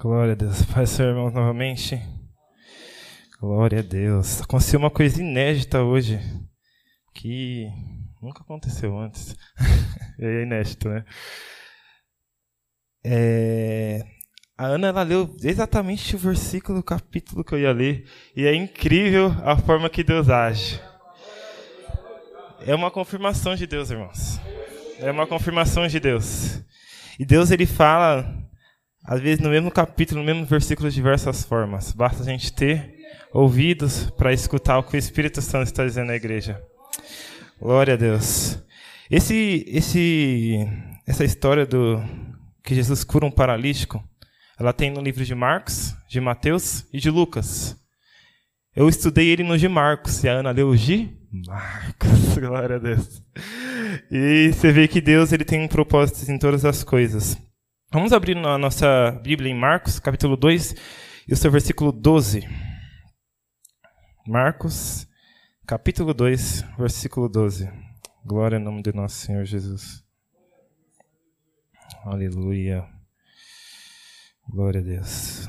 Glória a Deus. Faz seu irmão novamente. Glória a Deus. Aconteceu uma coisa inédita hoje que nunca aconteceu antes. é inédito, né? É... A Ana ela leu exatamente o versículo, o capítulo que eu ia ler, e é incrível a forma que Deus age. É uma confirmação de Deus, irmãos. É uma confirmação de Deus. E Deus ele fala às vezes no mesmo capítulo, no mesmo versículo, de diversas formas. Basta a gente ter ouvidos para escutar o que o Espírito Santo está dizendo na igreja. Glória a Deus. Esse, esse, essa história do que Jesus cura um paralítico, ela tem no livro de Marcos, de Mateus e de Lucas. Eu estudei ele no de Marcos e a Ana leu o de Marcos. Glória a Deus. E você vê que Deus ele tem um propósito em todas as coisas. Vamos abrir a nossa Bíblia em Marcos, capítulo 2, e o seu versículo 12. Marcos, capítulo 2, versículo 12. Glória ao nome de nosso Senhor Jesus. Aleluia. Glória a Deus.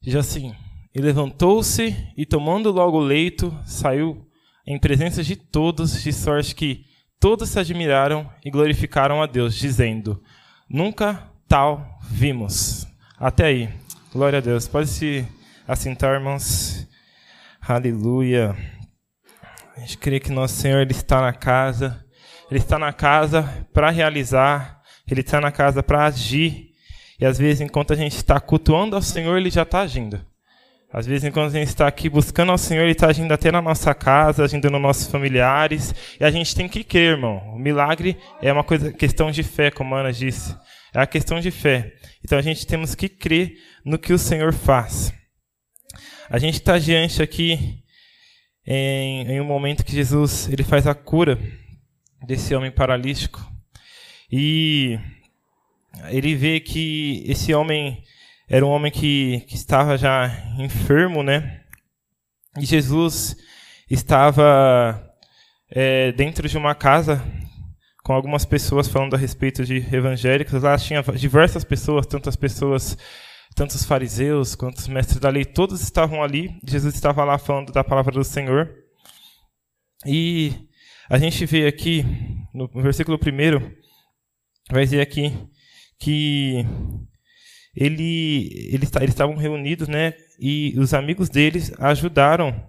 Diz assim: E levantou-se e, tomando logo o leito, saiu em presença de todos, de sorte que todos se admiraram e glorificaram a Deus, dizendo: Nunca tal vimos. Até aí. Glória a Deus. Pode se assentar, irmãos. Aleluia. A gente crê que nosso Senhor ele está na casa. Ele está na casa para realizar. Ele está na casa para agir. E às vezes, enquanto a gente está cultuando ao Senhor, ele já está agindo. Às vezes, enquanto a gente está aqui buscando ao Senhor, Ele está agindo até na nossa casa, agindo nos nossos familiares. E a gente tem que crer, irmão. O milagre é uma coisa, questão de fé, como a Ana disse. É a questão de fé. Então a gente temos que crer no que o Senhor faz. A gente está diante aqui em, em um momento que Jesus ele faz a cura desse homem paralítico. E ele vê que esse homem era um homem que, que estava já enfermo, né? E Jesus estava é, dentro de uma casa com algumas pessoas falando a respeito de evangélicos. Lá tinha diversas pessoas, tantas pessoas, tantos fariseus quanto os mestres da lei, todos estavam ali. Jesus estava lá falando da palavra do Senhor. E a gente vê aqui, no versículo 1, vai dizer aqui que ele, eles, eles estavam reunidos, né? E os amigos deles ajudaram.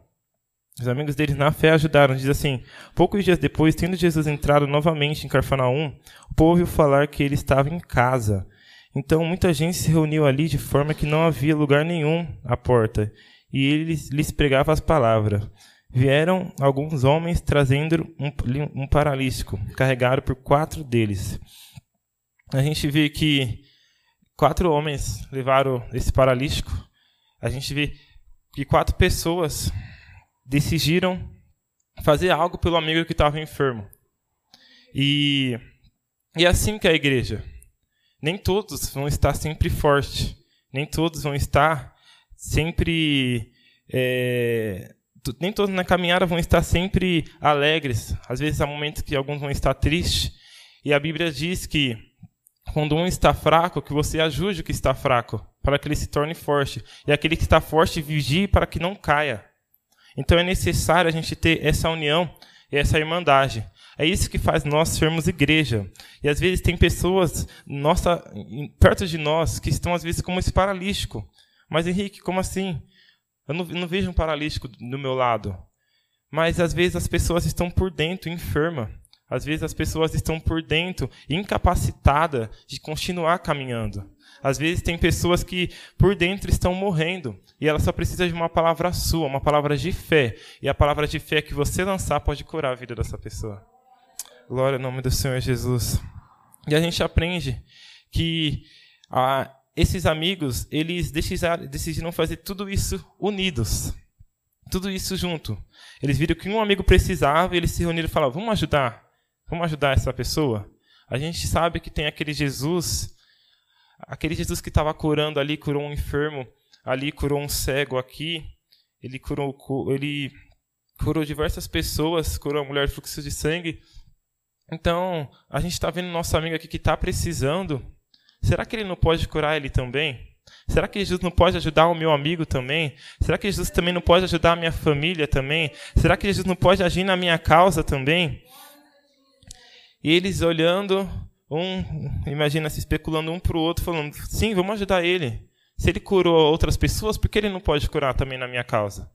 Os amigos deles na fé ajudaram. Diz assim: poucos dias depois, tendo Jesus entrado novamente em Carfanaum, o povo ouviu falar que ele estava em casa. Então muita gente se reuniu ali de forma que não havia lugar nenhum à porta, e ele lhes pregava as palavras. Vieram alguns homens trazendo um, um paralítico, carregado por quatro deles. A gente vê que quatro homens levaram esse paralítico. A gente vê que quatro pessoas decidiram fazer algo pelo amigo que estava enfermo. E, é assim que é a igreja. Nem todos vão estar sempre fortes. Nem todos vão estar sempre. É, nem todos na caminhada vão estar sempre alegres. Às vezes há momentos que alguns vão estar tristes. E a Bíblia diz que quando um está fraco, que você ajude o que está fraco, para que ele se torne forte. E aquele que está forte, vigie para que não caia. Então é necessário a gente ter essa união e essa irmandade. É isso que faz nós sermos igreja. E às vezes tem pessoas nossa, perto de nós que estão às vezes como esse paralítico. Mas Henrique, como assim? Eu não, não vejo um paralítico do meu lado. Mas às vezes as pessoas estão por dentro enfermas. Às vezes as pessoas estão por dentro incapacitadas de continuar caminhando. Às vezes tem pessoas que por dentro estão morrendo e ela só precisa de uma palavra sua, uma palavra de fé. E a palavra de fé que você lançar pode curar a vida dessa pessoa. Glória ao nome do Senhor Jesus. E a gente aprende que ah, esses amigos, eles decidiram fazer tudo isso unidos. Tudo isso junto. Eles viram que um amigo precisava e eles se reuniram e falaram: vamos ajudar. Vamos ajudar essa pessoa? A gente sabe que tem aquele Jesus, aquele Jesus que estava curando ali, curou um enfermo, ali curou um cego aqui, ele curou, ele curou diversas pessoas, curou a mulher de fluxo de sangue. Então, a gente está vendo nosso amigo aqui que está precisando Será que ele não pode curar ele também? Será que Jesus não pode ajudar o meu amigo também? Será que Jesus também não pode ajudar a minha família também? Será que Jesus não pode agir na minha causa também? E eles olhando, um, imagina se especulando um para o outro, falando: sim, vamos ajudar ele. Se ele curou outras pessoas, por que ele não pode curar também na minha causa?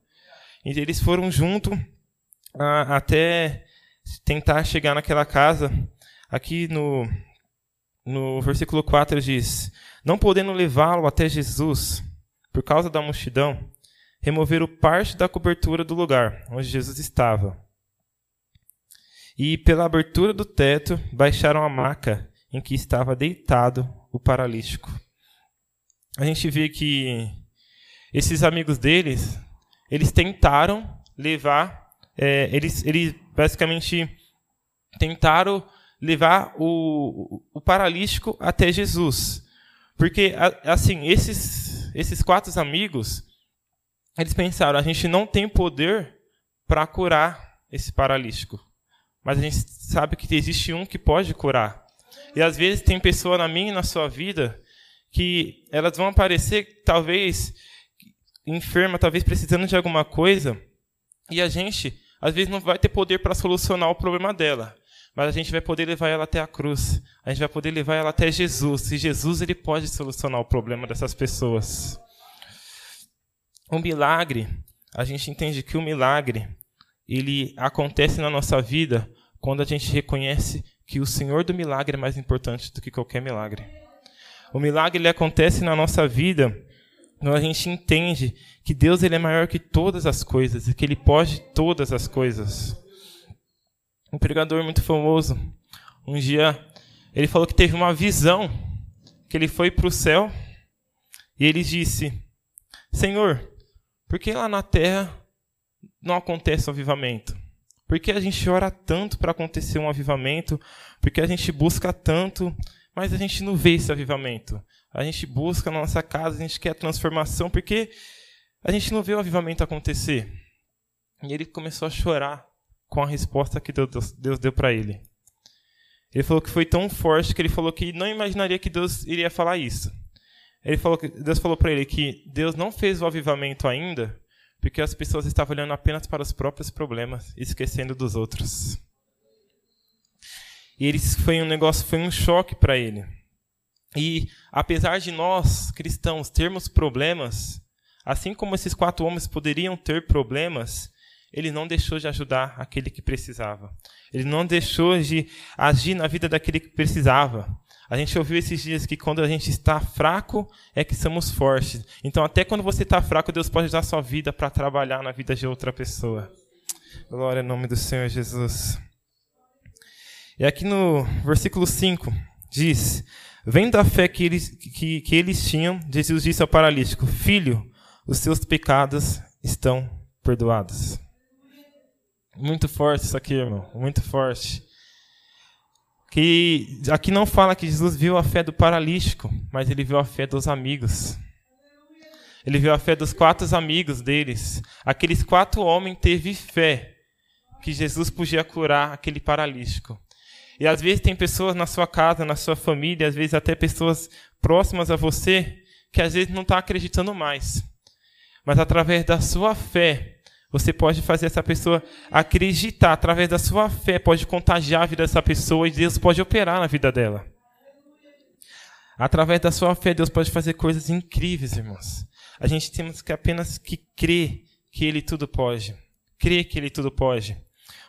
E eles foram junto a, até tentar chegar naquela casa. Aqui no, no versículo 4 diz: Não podendo levá-lo até Jesus, por causa da multidão, removeram parte da cobertura do lugar onde Jesus estava e pela abertura do teto baixaram a maca em que estava deitado o paralítico. A gente vê que esses amigos deles, eles tentaram levar, é, eles, eles basicamente tentaram levar o, o paralítico até Jesus. Porque, assim, esses, esses quatro amigos, eles pensaram, a gente não tem poder para curar esse paralítico mas a gente sabe que existe um que pode curar. E às vezes tem pessoa na minha e na sua vida que elas vão aparecer talvez enferma, talvez precisando de alguma coisa, e a gente às vezes não vai ter poder para solucionar o problema dela, mas a gente vai poder levar ela até a cruz. A gente vai poder levar ela até Jesus. E Jesus ele pode solucionar o problema dessas pessoas. O milagre, a gente entende que o milagre ele acontece na nossa vida quando a gente reconhece que o Senhor do milagre é mais importante do que qualquer milagre. O milagre ele acontece na nossa vida quando a gente entende que Deus ele é maior que todas as coisas e que ele pode todas as coisas. Um pregador muito famoso, um dia, ele falou que teve uma visão, que ele foi para o céu e ele disse: Senhor, por que lá na terra não acontece o avivamento? Por que a gente ora tanto para acontecer um avivamento? Por que a gente busca tanto, mas a gente não vê esse avivamento? A gente busca na nossa casa, a gente quer transformação, porque a gente não vê o avivamento acontecer. E ele começou a chorar com a resposta que Deus, Deus deu para ele. Ele falou que foi tão forte que ele falou que não imaginaria que Deus iria falar isso. Ele falou que Deus falou para ele que Deus não fez o avivamento ainda, porque as pessoas estavam olhando apenas para os próprios problemas, esquecendo dos outros. E ele foi um negócio, foi um choque para ele. E apesar de nós cristãos termos problemas, assim como esses quatro homens poderiam ter problemas, ele não deixou de ajudar aquele que precisava. Ele não deixou de agir na vida daquele que precisava. A gente ouviu esses dias que quando a gente está fraco é que somos fortes. Então, até quando você está fraco, Deus pode usar sua vida para trabalhar na vida de outra pessoa. Glória ao nome do Senhor Jesus. E aqui no versículo 5 diz: Vendo a fé que eles, que, que eles tinham, Jesus disse ao paralítico: Filho, os seus pecados estão perdoados. Muito forte isso aqui, irmão. Muito forte que aqui não fala que Jesus viu a fé do paralítico, mas ele viu a fé dos amigos. Ele viu a fé dos quatro amigos deles. Aqueles quatro homens teve fé que Jesus podia curar aquele paralítico. E às vezes tem pessoas na sua casa, na sua família, às vezes até pessoas próximas a você, que às vezes não estão tá acreditando mais. Mas através da sua fé, você pode fazer essa pessoa acreditar através da sua fé, pode contagiar a vida dessa pessoa e Deus pode operar na vida dela. Através da sua fé, Deus pode fazer coisas incríveis, irmãos. A gente temos que apenas que crer que Ele tudo pode. Crer que Ele tudo pode.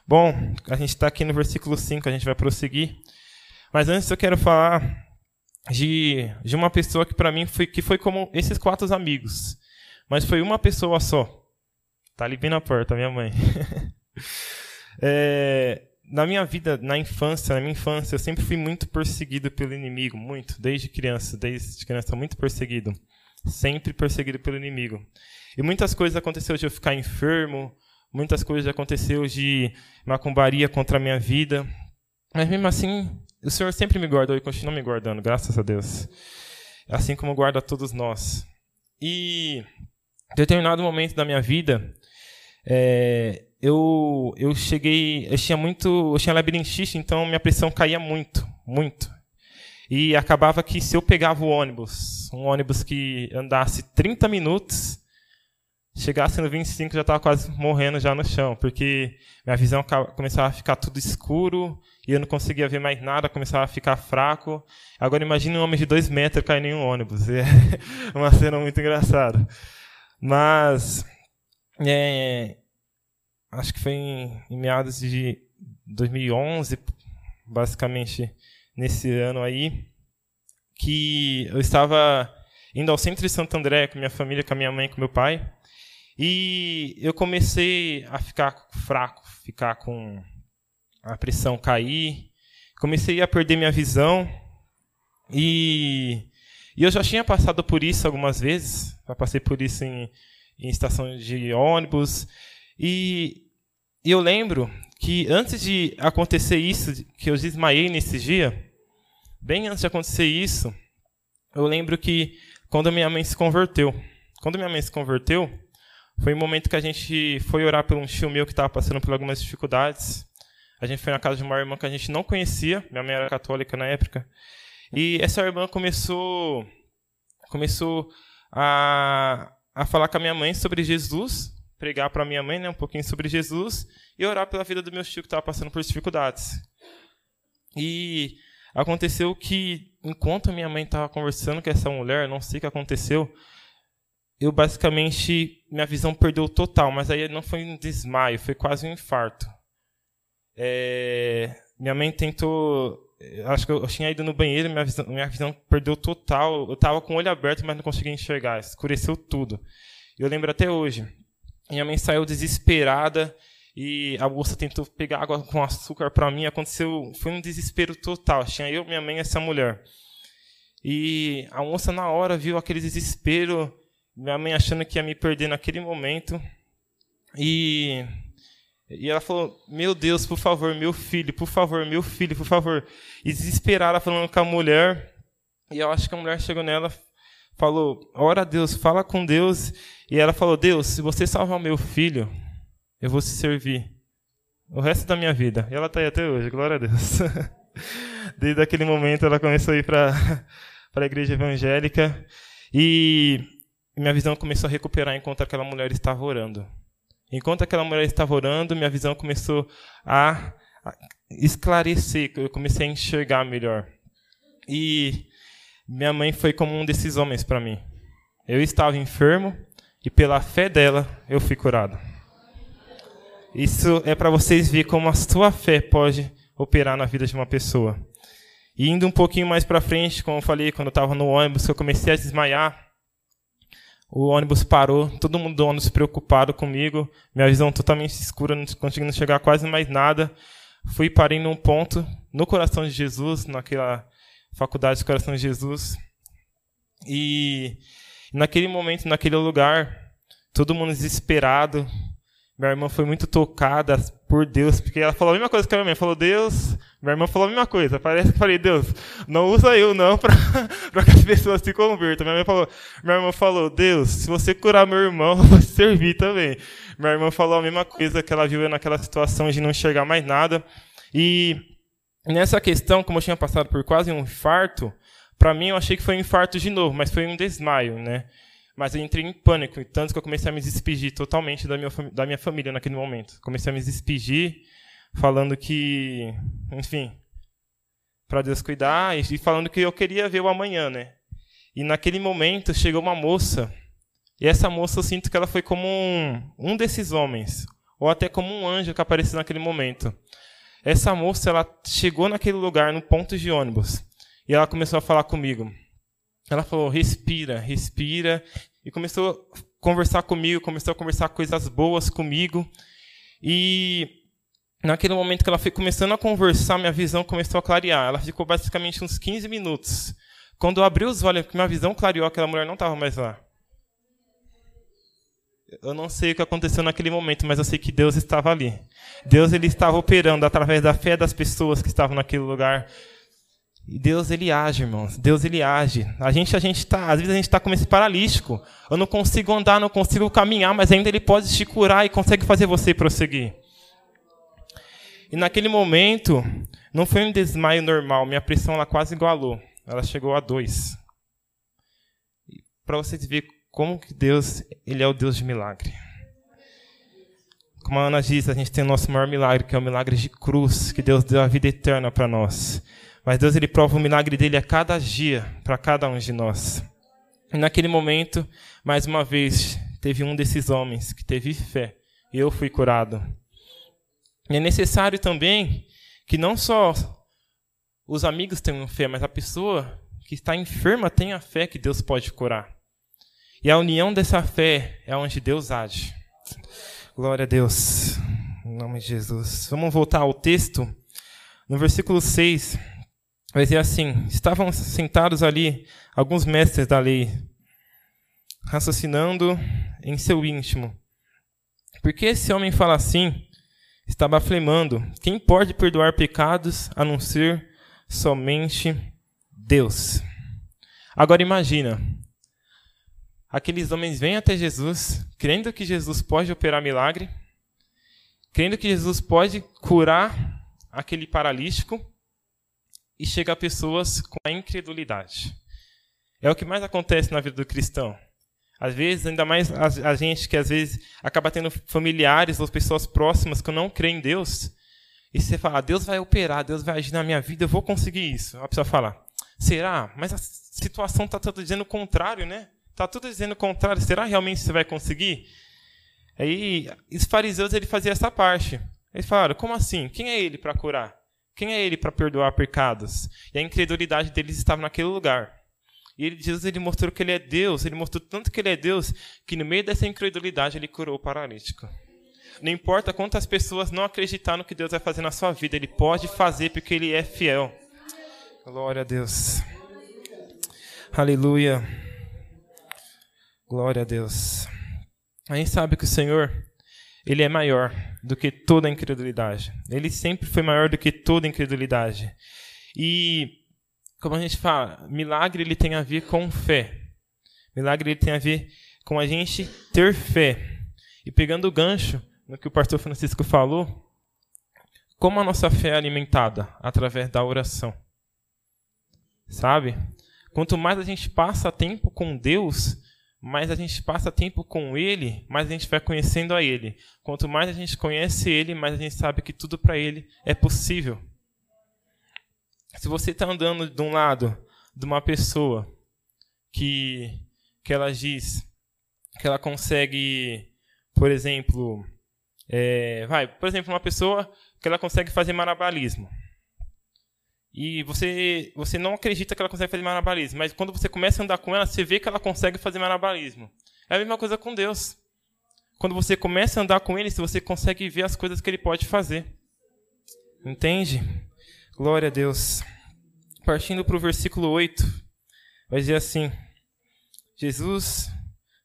Bom, a gente está aqui no versículo 5, a gente vai prosseguir. Mas antes eu quero falar de, de uma pessoa que para mim foi, que foi como esses quatro amigos. Mas foi uma pessoa só. Tá ali bem na porta, minha mãe. é, na minha vida, na infância, na minha infância, eu sempre fui muito perseguido pelo inimigo, muito, desde criança, desde criança, muito perseguido. Sempre perseguido pelo inimigo. E muitas coisas aconteceu de eu ficar enfermo, muitas coisas aconteceu de macumbaria contra a minha vida. Mas mesmo assim, o Senhor sempre me guardou e continua me guardando, graças a Deus. Assim como guarda todos nós. E em determinado momento da minha vida, é, eu, eu cheguei, eu tinha muito, eu tinha labirintite, então minha pressão caía muito, muito. E acabava que se eu pegava o ônibus, um ônibus que andasse 30 minutos, chegasse no 25 já estava quase morrendo já no chão, porque minha visão começava a ficar tudo escuro e eu não conseguia ver mais nada, começava a ficar fraco. Agora imagine um homem de dois metros caindo em um ônibus. É uma cena muito engraçada. Mas é, acho que foi em, em meados de 2011, basicamente nesse ano aí, que eu estava indo ao centro de Santo André com minha família, com minha mãe, com meu pai, e eu comecei a ficar fraco, ficar com a pressão cair, comecei a perder minha visão e, e eu já tinha passado por isso algumas vezes, já passei por isso em, em estações de ônibus e, e eu lembro que antes de acontecer isso, que eu desmaiei nesse dia, bem antes de acontecer isso, eu lembro que quando minha mãe se converteu, quando minha mãe se converteu, foi um momento que a gente foi orar por um tio meu que estava passando por algumas dificuldades. A gente foi na casa de uma irmã que a gente não conhecia, minha mãe era católica na época, e essa irmã começou começou a, a falar com a minha mãe sobre Jesus, pregar para minha mãe né, um pouquinho sobre Jesus e orar pela vida do meu tio que estava passando por dificuldades. E aconteceu que, enquanto minha mãe estava conversando com essa mulher, não sei o que aconteceu, eu basicamente, minha visão perdeu total, mas aí não foi um desmaio, foi quase um infarto. É, minha mãe tentou, acho que eu, tinha ido no banheiro, minha visão, minha visão perdeu total, eu estava com o olho aberto, mas não conseguia enxergar, escureceu tudo. Eu lembro até hoje, minha mãe saiu desesperada, e a moça tentou pegar água com açúcar para mim. Aconteceu, foi um desespero total. Tinha eu, minha mãe e essa mulher. E a moça na hora viu aquele desespero, minha mãe achando que ia me perder naquele momento. E e ela falou: "Meu Deus, por favor, meu filho, por favor, meu filho, por favor". E desesperada falando com a mulher. E eu acho que a mulher chegou nela, falou: "Ora a Deus, fala com Deus". E ela falou: "Deus, se você salvar meu filho, eu vou te servir o resto da minha vida. E ela está aí até hoje, glória a Deus. Desde aquele momento ela começou a ir para a igreja evangélica e minha visão começou a recuperar enquanto aquela mulher estava orando. Enquanto aquela mulher estava orando, minha visão começou a esclarecer, eu comecei a enxergar melhor. E minha mãe foi como um desses homens para mim. Eu estava enfermo e pela fé dela eu fui curado. Isso é para vocês verem como a sua fé pode operar na vida de uma pessoa. E indo um pouquinho mais para frente, como eu falei, quando eu estava no ônibus, eu comecei a desmaiar. O ônibus parou, todo mundo do ônibus preocupado comigo, minha visão totalmente escura, não conseguindo enxergar quase mais nada. Fui parei num ponto, no coração de Jesus, naquela faculdade do coração de Jesus. E naquele momento, naquele lugar, todo mundo desesperado, minha irmã foi muito tocada por Deus, porque ela falou a mesma coisa que a minha mãe. Falou, Deus. Minha irmã falou a mesma coisa. Parece que falei, Deus, não usa eu não para que as pessoas se convertam. Minha, falou, minha irmã falou, Deus, se você curar meu irmão, eu vou servir também. Minha irmã falou a mesma coisa que ela viu naquela situação de não enxergar mais nada. E nessa questão, como eu tinha passado por quase um infarto, para mim eu achei que foi um infarto de novo, mas foi um desmaio, né? Mas eu entrei em pânico, tanto que eu comecei a me despedir totalmente da minha, da minha família naquele momento. Comecei a me despedir, falando que, enfim, para Deus cuidar, e falando que eu queria ver o amanhã, né? E naquele momento chegou uma moça, e essa moça eu sinto que ela foi como um, um desses homens, ou até como um anjo que apareceu naquele momento. Essa moça, ela chegou naquele lugar, no ponto de ônibus, e ela começou a falar comigo. Ela falou: respira, respira. E começou a conversar comigo, começou a conversar coisas boas comigo. E naquele momento que ela foi começando a conversar, minha visão começou a clarear. Ela ficou basicamente uns 15 minutos. Quando eu abri os olhos, minha visão clareou, aquela mulher não estava mais lá. Eu não sei o que aconteceu naquele momento, mas eu sei que Deus estava ali. Deus ele estava operando através da fé das pessoas que estavam naquele lugar. E Deus ele age, irmãos. Deus ele age. A gente a gente tá, às vezes a gente está como esse paralítico. Eu não consigo andar, não consigo caminhar, mas ainda ele pode te curar e consegue fazer você prosseguir. E naquele momento, não foi um desmaio normal, minha pressão ela quase igualou. ela chegou a dois. Para vocês verem como que Deus, ele é o Deus de milagre. Como a Ana diz, a gente tem o nosso maior milagre, que é o milagre de cruz, que Deus deu a vida eterna para nós. Mas Deus ele prova o milagre dele a cada dia, para cada um de nós. E naquele momento, mais uma vez, teve um desses homens que teve fé, e eu fui curado. E é necessário também que não só os amigos tenham fé, mas a pessoa que está enferma tenha fé que Deus pode curar. E a união dessa fé é onde Deus age. Glória a Deus. Em nome de Jesus. Vamos voltar ao texto. No versículo 6, vai dizer assim: Estavam sentados ali alguns mestres da lei, raciocinando em seu íntimo. Por que esse homem fala assim? Estava afirmando: Quem pode perdoar pecados a não ser somente Deus? Agora imagina, aqueles homens vêm até Jesus, crendo que Jesus pode operar milagre, crendo que Jesus pode curar aquele paralítico, e chega a pessoas com a incredulidade. É o que mais acontece na vida do cristão. Às vezes, ainda mais a, gente que às vezes acaba tendo familiares ou pessoas próximas que não creem em Deus, e você fala, Deus vai operar, Deus vai agir na minha vida, eu vou conseguir isso. A pessoa fala, será? Mas a situação está tudo dizendo o contrário, né? Está tudo dizendo o contrário. Será realmente você vai conseguir? Aí, os fariseus ele fazia essa parte. Eles falaram: como assim? Quem é ele para curar? Quem é ele para perdoar pecados? E a incredulidade deles estava naquele lugar. E ele, Jesus ele mostrou que ele é Deus, ele mostrou tanto que ele é Deus, que no meio dessa incredulidade ele curou o paralítico. Não importa quantas pessoas não acreditar no que Deus vai fazer na sua vida, ele pode fazer porque ele é fiel. Glória a Deus. Aleluia. Glória a Deus. A gente sabe que o Senhor, Ele é maior do que toda incredulidade. Ele sempre foi maior do que toda incredulidade. E, como a gente fala, milagre ele tem a ver com fé. Milagre ele tem a ver com a gente ter fé. E pegando o gancho no que o pastor Francisco falou, como a nossa fé é alimentada? Através da oração. Sabe? Quanto mais a gente passa tempo com Deus, mais a gente passa tempo com Ele, mais a gente vai conhecendo a Ele. Quanto mais a gente conhece Ele, mais a gente sabe que tudo para Ele é possível. Se você está andando de um lado de uma pessoa que, que ela diz que ela consegue, por exemplo, é, vai, por exemplo, uma pessoa que ela consegue fazer marabalismo e você, você não acredita que ela consegue fazer malabarismo, mas quando você começa a andar com ela, você vê que ela consegue fazer malabarismo. É a mesma coisa com Deus. Quando você começa a andar com Ele, você consegue ver as coisas que Ele pode fazer. Entende? Glória a Deus. Partindo para o versículo 8, vai dizer assim: Jesus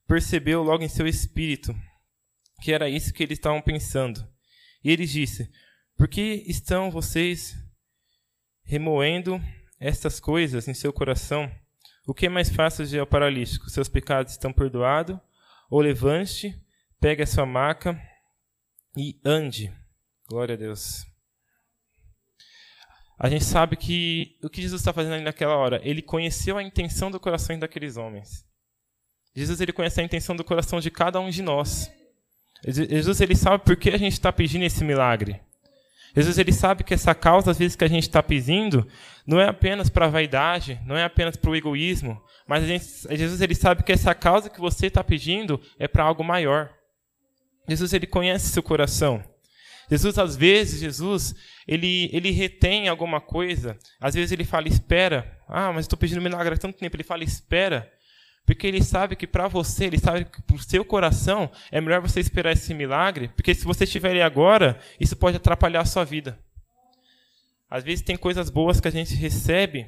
percebeu logo em seu espírito que era isso que eles estavam pensando. E ele disse: Por que estão vocês remoendo estas coisas em seu coração, o que é mais fácil dizer ao paralítico? Seus pecados estão perdoados? Ou levante, pegue a sua maca e ande. Glória a Deus. A gente sabe que o que Jesus está fazendo ali naquela hora, ele conheceu a intenção do coração daqueles homens. Jesus ele conhece a intenção do coração de cada um de nós. Jesus ele sabe por que a gente está pedindo esse milagre. Jesus ele sabe que essa causa, às vezes, que a gente está pedindo, não é apenas para a vaidade, não é apenas para o egoísmo, mas gente, Jesus ele sabe que essa causa que você está pedindo é para algo maior. Jesus ele conhece seu coração. Jesus, às vezes, Jesus, ele, ele retém alguma coisa. Às vezes ele fala, espera. Ah, mas estou pedindo milagre há tanto tempo. Ele fala, espera. Porque ele sabe que para você, ele sabe que para o seu coração é melhor você esperar esse milagre, porque se você estiver ali agora, isso pode atrapalhar a sua vida. Às vezes tem coisas boas que a gente recebe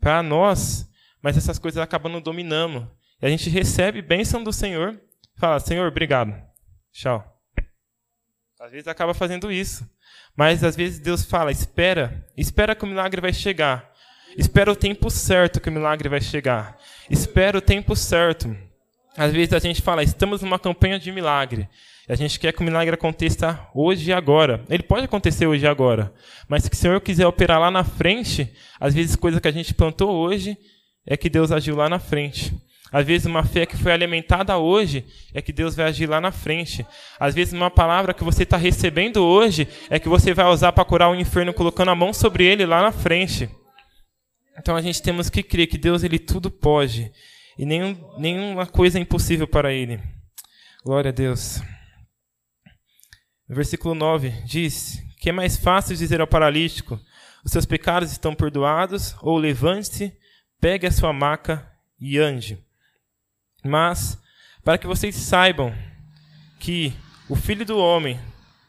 para nós, mas essas coisas acabam nos dominando. E a gente recebe bênção do Senhor, fala, Senhor, obrigado. Tchau. Às vezes acaba fazendo isso. Mas às vezes Deus fala, espera, espera que o milagre vai chegar. Espera o tempo certo que o milagre vai chegar. Espera o tempo certo. Às vezes a gente fala, estamos numa campanha de milagre. A gente quer que o milagre aconteça hoje e agora. Ele pode acontecer hoje e agora. Mas se o Senhor quiser operar lá na frente, às vezes coisa que a gente plantou hoje é que Deus agiu lá na frente. Às vezes uma fé que foi alimentada hoje é que Deus vai agir lá na frente. Às vezes uma palavra que você está recebendo hoje é que você vai usar para curar o inferno colocando a mão sobre ele lá na frente. Então a gente temos que crer que Deus ele tudo pode e nenhum, nenhuma coisa é impossível para ele. Glória a Deus. Versículo 9 diz que é mais fácil dizer ao paralítico: os seus pecados estão perdoados, ou levante-se, pegue a sua maca e ande. Mas, para que vocês saibam que o Filho do Homem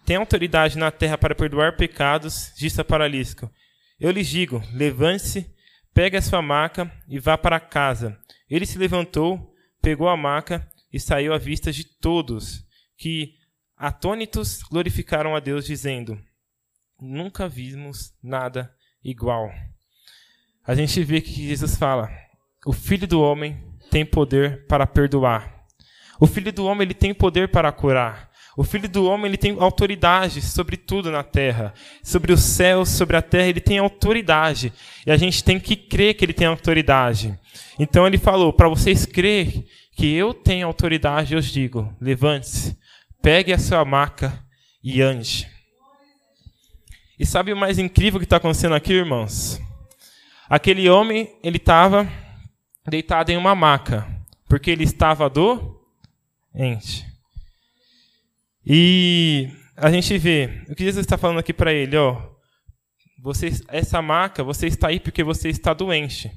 tem autoridade na terra para perdoar pecados, disse a paralítico: Eu lhes digo: levante-se, pegue a sua maca e vá para casa. Ele se levantou, pegou a maca e saiu à vista de todos, que, atônitos, glorificaram a Deus, dizendo: Nunca vimos nada igual. A gente vê que Jesus fala: O Filho do Homem tem poder para perdoar. O Filho do Homem ele tem poder para curar. O Filho do Homem ele tem autoridade sobre tudo na terra, sobre os céus, sobre a terra, ele tem autoridade. E a gente tem que crer que ele tem autoridade. Então ele falou: para vocês crer que eu tenho autoridade, eu digo: levante-se, pegue a sua maca e ande. E sabe o mais incrível que está acontecendo aqui, irmãos? Aquele homem, ele estava deitado em uma maca, porque ele estava doente. E a gente vê o que Jesus está falando aqui para ele, ó. Você, essa maca, você está aí porque você está doente.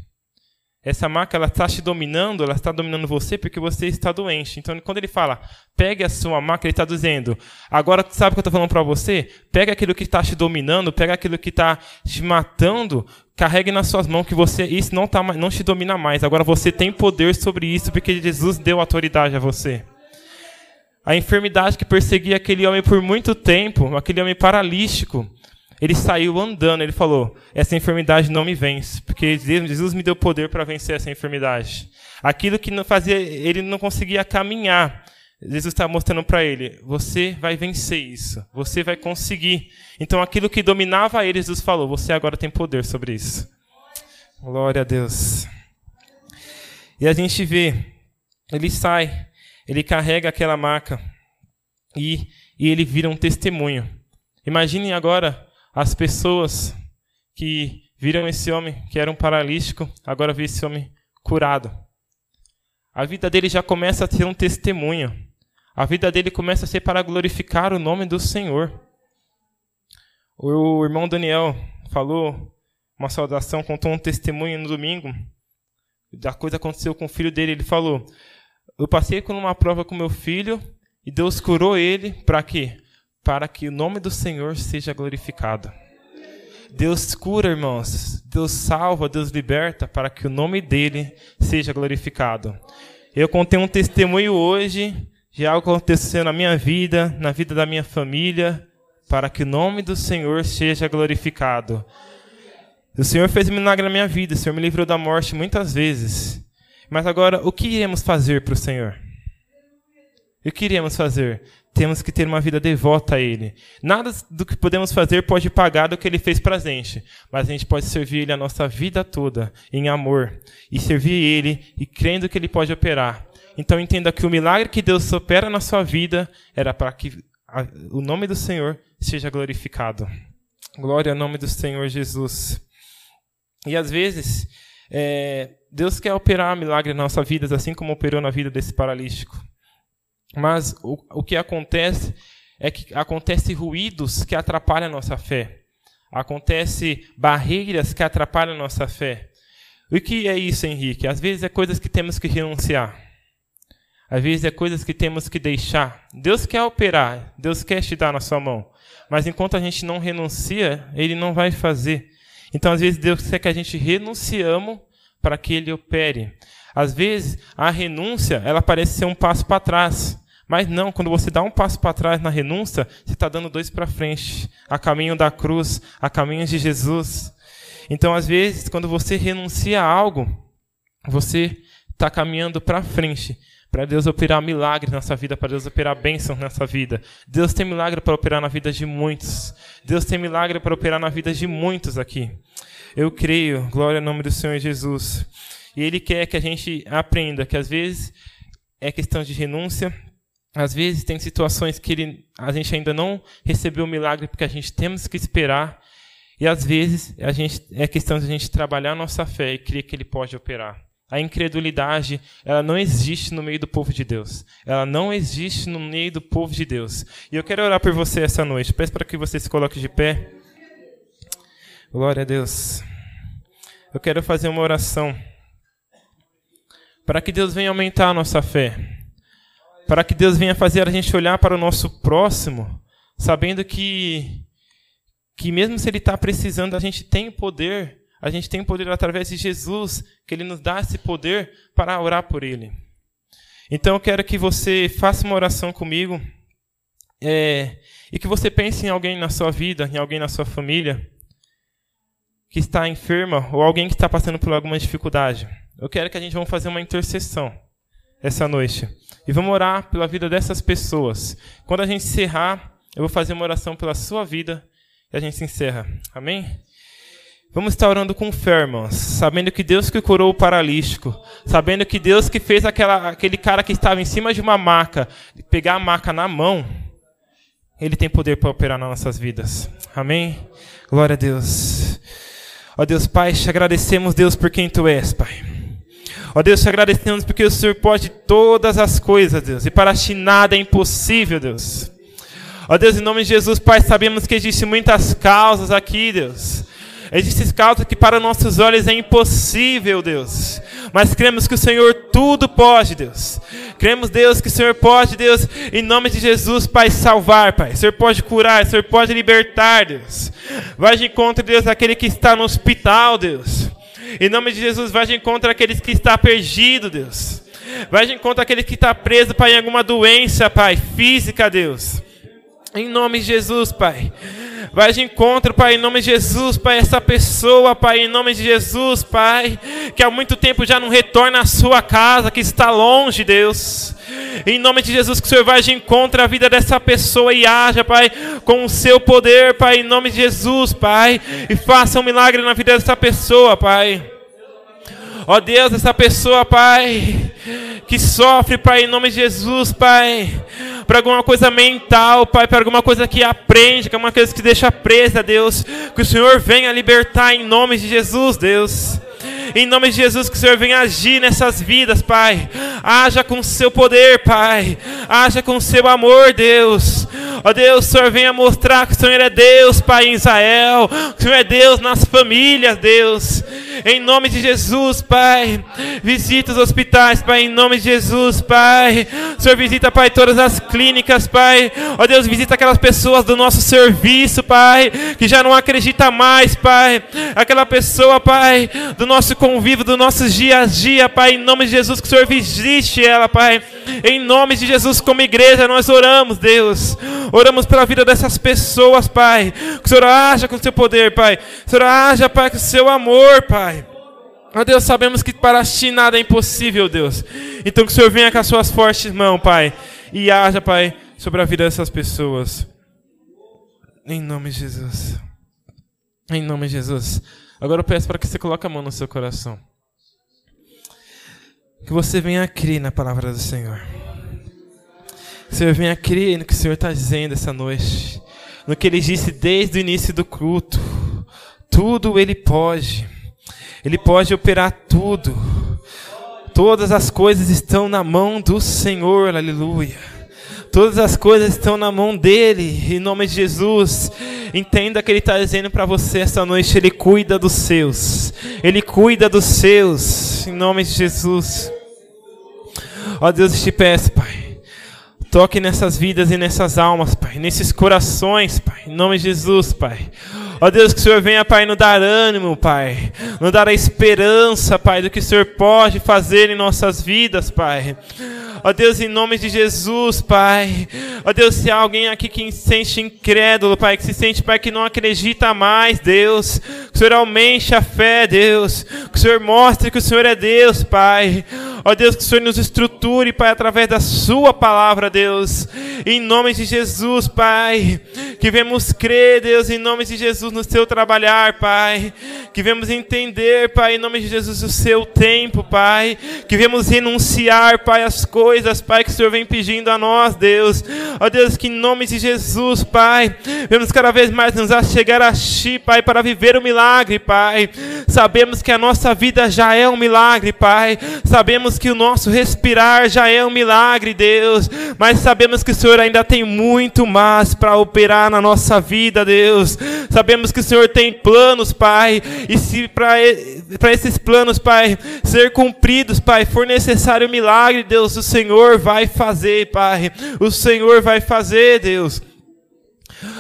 Essa marca ela está te dominando, ela está dominando você porque você está doente. Então, quando ele fala, pegue a sua marca, ele está dizendo, agora sabe o que eu estou falando para você? Pega aquilo que está te dominando, pega aquilo que está te matando, carregue nas suas mãos que você isso não tá, não te domina mais. Agora você tem poder sobre isso porque Jesus deu autoridade a você. A enfermidade que perseguia aquele homem por muito tempo, aquele homem paralítico, ele saiu andando, ele falou: Essa enfermidade não me vence, porque Jesus me deu poder para vencer essa enfermidade. Aquilo que não fazia, ele não conseguia caminhar. Jesus está mostrando para ele: Você vai vencer isso, você vai conseguir. Então, aquilo que dominava ele, Jesus falou: Você agora tem poder sobre isso. Glória a Deus. E a gente vê, ele sai, ele carrega aquela maca e, e ele vira um testemunho. Imaginem agora as pessoas que viram esse homem que era um paralítico, agora vê esse homem curado. A vida dele já começa a ter um testemunho. A vida dele começa a ser para glorificar o nome do Senhor. O irmão Daniel falou uma saudação, contou um testemunho no domingo da coisa aconteceu com o filho dele. Ele falou: Eu passei por uma prova com meu filho e Deus curou ele para quê? Para que o nome do Senhor seja glorificado. Deus cura, irmãos. Deus salva, Deus liberta para que o nome dele seja glorificado. Eu contei um testemunho hoje de algo aconteceu na minha vida, na vida da minha família, para que o nome do Senhor seja glorificado. O Senhor fez um milagre na minha vida, o Senhor me livrou da morte muitas vezes. Mas agora, o que iremos fazer para o Senhor? O que iremos fazer? Temos que ter uma vida devota a Ele. Nada do que podemos fazer pode pagar do que Ele fez para a gente, mas a gente pode servir Ele a nossa vida toda em amor e servir Ele e crendo que Ele pode operar. Então entenda que o milagre que Deus opera na sua vida era para que a, o nome do Senhor seja glorificado. Glória ao nome do Senhor Jesus. E às vezes é, Deus quer operar milagre na nossa vida, assim como operou na vida desse paralítico. Mas o, o que acontece é que acontece ruídos que atrapalham a nossa fé. Acontece barreiras que atrapalham a nossa fé. O que é isso, Henrique? Às vezes é coisas que temos que renunciar. Às vezes é coisas que temos que deixar. Deus quer operar, Deus quer te dar na sua mão. Mas enquanto a gente não renuncia, Ele não vai fazer. Então, às vezes, Deus quer que a gente renunciamos para que Ele opere. Às vezes, a renúncia, ela parece ser um passo para trás. Mas não, quando você dá um passo para trás na renúncia, você está dando dois para frente, a caminho da cruz, a caminho de Jesus. Então, às vezes, quando você renuncia a algo, você está caminhando para frente, para Deus operar milagres nessa vida, para Deus operar bênçãos nessa vida. Deus tem milagre para operar na vida de muitos. Deus tem milagre para operar na vida de muitos aqui. Eu creio, glória ao nome do Senhor Jesus. E Ele quer que a gente aprenda que às vezes é questão de renúncia, às vezes tem situações que ele, a gente ainda não recebeu o milagre porque a gente temos que esperar. E às vezes a gente, é questão de a gente trabalhar a nossa fé e crer que Ele pode operar. A incredulidade, ela não existe no meio do povo de Deus. Ela não existe no meio do povo de Deus. E eu quero orar por você essa noite. Peço para que você se coloque de pé. Glória a Deus. Eu quero fazer uma oração para que Deus venha aumentar a nossa fé. Para que Deus venha fazer a gente olhar para o nosso próximo, sabendo que que mesmo se ele está precisando, a gente tem poder a gente tem poder através de Jesus, que Ele nos dá esse poder para orar por Ele. Então eu quero que você faça uma oração comigo é, e que você pense em alguém na sua vida, em alguém na sua família que está enferma ou alguém que está passando por alguma dificuldade. Eu quero que a gente vamos fazer uma intercessão essa noite e vamos orar pela vida dessas pessoas. Quando a gente encerrar, eu vou fazer uma oração pela sua vida e a gente se encerra. Amém? Vamos estar orando com fé, irmãos, sabendo que Deus que curou o paralítico, sabendo que Deus que fez aquela, aquele cara que estava em cima de uma maca, pegar a maca na mão, Ele tem poder para operar nas nossas vidas. Amém? Glória a Deus. Ó Deus Pai, te agradecemos, Deus, por quem Tu és, Pai. Ó Deus, te agradecemos porque o Senhor pode todas as coisas, Deus, e para ti nada é impossível, Deus. Ó Deus, em nome de Jesus, Pai, sabemos que existem muitas causas aqui, Deus Existem causas que para nossos olhos é impossível, Deus. Mas cremos que o Senhor tudo pode, Deus. Cremos, Deus, que o Senhor pode, Deus, em nome de Jesus, Pai, salvar, Pai. O Senhor pode curar, o Senhor pode libertar, Deus. Vai de encontro, Deus, aquele que está no hospital, Deus. Em nome de Jesus, vai de encontro aqueles que está perdido, Deus. Vai de encontro aquele que está preso, Pai, em alguma doença, Pai, física, Deus. Em nome de Jesus, Pai. Vai de encontro, Pai, em nome de Jesus, Pai, essa pessoa, Pai, em nome de Jesus, Pai, que há muito tempo já não retorna à sua casa, que está longe, Deus. Em nome de Jesus, que o Senhor vai de encontro à vida dessa pessoa e haja, Pai, com o seu poder, Pai, em nome de Jesus, Pai, e faça um milagre na vida dessa pessoa, Pai. Ó Deus, essa pessoa, Pai, que sofre, Pai, em nome de Jesus, Pai, para alguma coisa mental, Pai, para alguma coisa que aprende, que é uma coisa que deixa presa, Deus, que o Senhor venha libertar em nome de Jesus, Deus. Em nome de Jesus, que o Senhor venha agir nessas vidas, Pai. Haja com o seu poder, Pai. Haja com o seu amor, Deus. Ó Deus, o Senhor venha mostrar que o Senhor é Deus, Pai, em Israel. Que o Senhor é Deus nas famílias, Deus. Em nome de Jesus, Pai. Visita os hospitais, Pai, em nome de Jesus, Pai. O Senhor visita, Pai, todas as clínicas, Pai. Ó Deus, visita aquelas pessoas do nosso serviço, Pai, que já não acredita mais, Pai. Aquela pessoa, Pai, do nosso convívio, do nosso dia a dia, Pai, em nome de Jesus, que o Senhor visite ela, Pai. Em nome de Jesus, como igreja, nós oramos, Deus. Oramos pela vida dessas pessoas, Pai. Que o Senhor haja com o seu poder, Pai. Que o Senhor haja, Pai, com o seu amor, Pai. Ó Deus, sabemos que para ti nada é impossível, Deus. Então que o Senhor venha com as suas fortes mãos, Pai. E haja, Pai, sobre a vida dessas pessoas. Em nome de Jesus. Em nome de Jesus. Agora eu peço para que você coloque a mão no seu coração. Que você venha crer na palavra do Senhor. Você venha crer no que o Senhor está dizendo essa noite. No que Ele disse desde o início do culto. Tudo Ele pode. Ele pode operar tudo. Todas as coisas estão na mão do Senhor. Aleluia. Todas as coisas estão na mão dele, em nome de Jesus. Entenda que ele está dizendo para você essa noite: ele cuida dos seus, ele cuida dos seus, em nome de Jesus. Ó Deus, eu te peço, Pai. Toque nessas vidas e nessas almas, Pai. Nesses corações, Pai. Em nome de Jesus, Pai. Ó Deus, que o Senhor venha, Pai, nos dar ânimo, Pai. Nos dar a esperança, Pai, do que o Senhor pode fazer em nossas vidas, Pai. Ó Deus, em nome de Jesus, Pai. Ó Deus, se há alguém aqui que se sente incrédulo, Pai, que se sente, Pai, que não acredita mais, Deus. Que o Senhor aumente a fé, Deus. Que o Senhor mostre que o Senhor é Deus, Pai. Ó Deus, que o Senhor nos estruture, Pai, através da Sua palavra, Deus. Em nome de Jesus, Pai. Que vemos crer, Deus, em nome de Jesus, no Seu trabalhar, Pai. Que vemos entender, Pai, em nome de Jesus, o Seu tempo, Pai. Que vemos renunciar, Pai, as coisas, Pai, que o Senhor vem pedindo a nós, Deus. Ó Deus, que em nome de Jesus, Pai, vemos cada vez mais nos chegar a Ti, Pai, para viver o milagre, Pai. Sabemos que a nossa vida já é um milagre, Pai. Sabemos que o nosso respirar já é um milagre, Deus. Mas sabemos que o Senhor ainda tem muito mais para operar na nossa vida, Deus. Sabemos que o Senhor tem planos, Pai. E se para esses planos, Pai, ser cumpridos, Pai, for necessário um milagre, Deus, o Senhor vai fazer, Pai. O Senhor vai fazer, Deus.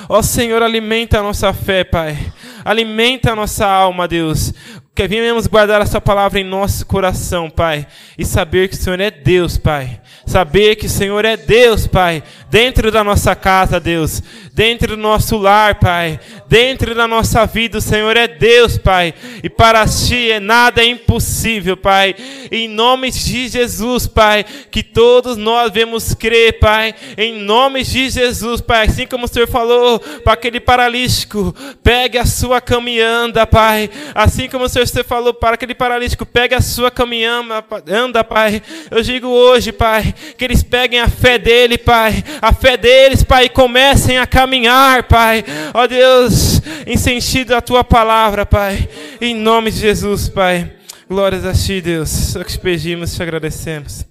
Ó Senhor, alimenta a nossa fé, Pai. Alimenta a nossa alma, Deus. Que venhamos guardar a Sua palavra em nosso coração, Pai. E saber que o Senhor é Deus, Pai. Saber que o Senhor é Deus, Pai. Dentro da nossa casa, Deus. Dentro do nosso lar, Pai. Dentro da nossa vida, o Senhor é Deus, Pai. E para Ti é nada impossível, Pai. Em nome de Jesus, Pai. Que todos nós vemos crer, Pai. Em nome de Jesus, Pai. Assim como o Senhor falou para aquele paralítico. Pegue a sua caminhada, Pai. Assim como o Senhor você falou para aquele paralítico, pegue a sua caminhada, anda, Pai. Eu digo hoje, Pai, que eles peguem a fé dele, Pai. A fé deles, Pai, e comecem a caminhar, Pai. Ó Deus, em sentido a tua palavra, Pai. Em nome de Jesus, Pai. Glórias a ti, Deus. Só que te pedimos, te agradecemos.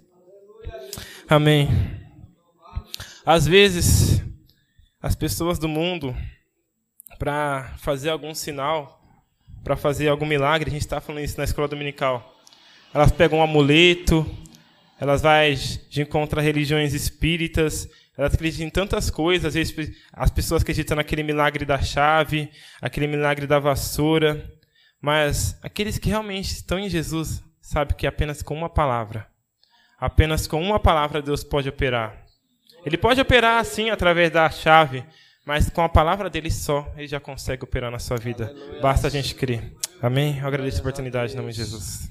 Amém. Às vezes, as pessoas do mundo, para fazer algum sinal, para fazer algum milagre, a gente está falando isso na escola dominical. Elas pegam um amuleto, elas vão de encontro a religiões espíritas, elas acreditam em tantas coisas. Às vezes as pessoas acreditam naquele milagre da chave, aquele milagre da vassoura. Mas aqueles que realmente estão em Jesus sabem que apenas com uma palavra, apenas com uma palavra Deus pode operar. Ele pode operar assim através da chave, mas com a palavra dele só, ele já consegue operar na sua vida. Basta a gente crer. Amém? Eu agradeço a oportunidade em nome de Jesus.